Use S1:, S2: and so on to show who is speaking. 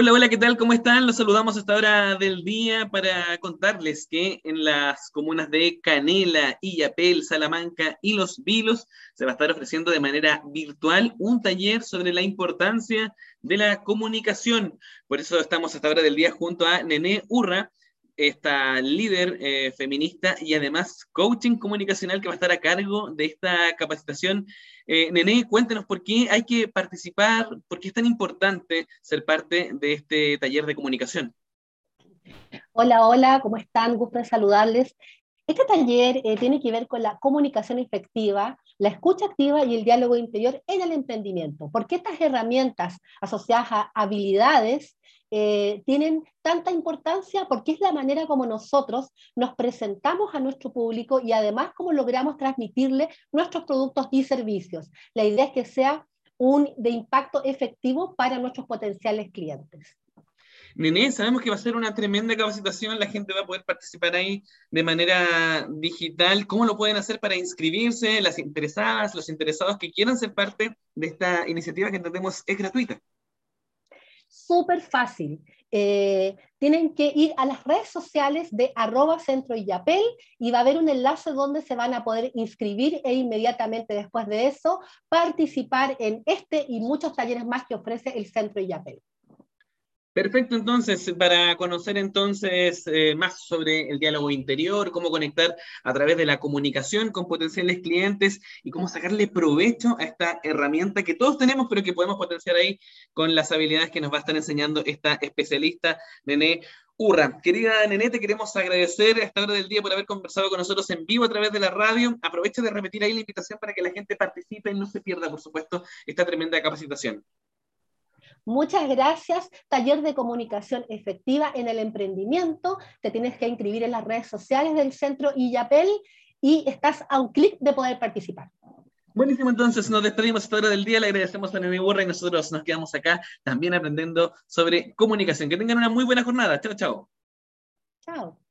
S1: Hola, hola, ¿qué tal? ¿Cómo están? Los saludamos a esta hora del día para contarles que en las comunas de Canela, Illapel, Salamanca y Los Vilos se va a estar ofreciendo de manera virtual un taller sobre la importancia de la comunicación. Por eso estamos a esta hora del día junto a Nené Urra, esta líder eh, feminista y además coaching comunicacional que va a estar a cargo de esta capacitación. Eh, Nené, cuéntenos por qué hay que participar, por qué es tan importante ser parte de este taller de comunicación.
S2: Hola, hola, ¿cómo están? Gusto saludarles. Este taller eh, tiene que ver con la comunicación efectiva, la escucha activa y el diálogo interior en el emprendimiento, porque estas herramientas asociadas a habilidades eh, tienen tanta importancia porque es la manera como nosotros nos presentamos a nuestro público y además cómo logramos transmitirle nuestros productos y servicios. La idea es que sea un de impacto efectivo para nuestros potenciales clientes.
S1: Nene, sabemos que va a ser una tremenda capacitación, la gente va a poder participar ahí de manera digital. ¿Cómo lo pueden hacer para inscribirse? Las interesadas, los interesados que quieran ser parte de esta iniciativa que entendemos es gratuita
S2: súper fácil. Eh, tienen que ir a las redes sociales de arroba y va a haber un enlace donde se van a poder inscribir e inmediatamente después de eso participar en este y muchos talleres más que ofrece el centro yapel.
S1: Perfecto, entonces, para conocer entonces eh, más sobre el diálogo interior, cómo conectar a través de la comunicación con potenciales clientes y cómo sacarle provecho a esta herramienta que todos tenemos, pero que podemos potenciar ahí con las habilidades que nos va a estar enseñando esta especialista, Nené Urra. Querida Nené, te queremos agradecer a esta hora del día por haber conversado con nosotros en vivo a través de la radio. Aprovecho de repetir ahí la invitación para que la gente participe y no se pierda, por supuesto, esta tremenda capacitación.
S2: Muchas gracias. Taller de comunicación efectiva en el emprendimiento. Te tienes que inscribir en las redes sociales del centro IAPEL y estás a un clic de poder participar.
S1: Buenísimo, entonces nos despedimos esta hora del día, le agradecemos a Nemi Burra y nosotros nos quedamos acá también aprendiendo sobre comunicación. Que tengan una muy buena jornada. Chao, chao.
S2: Chao.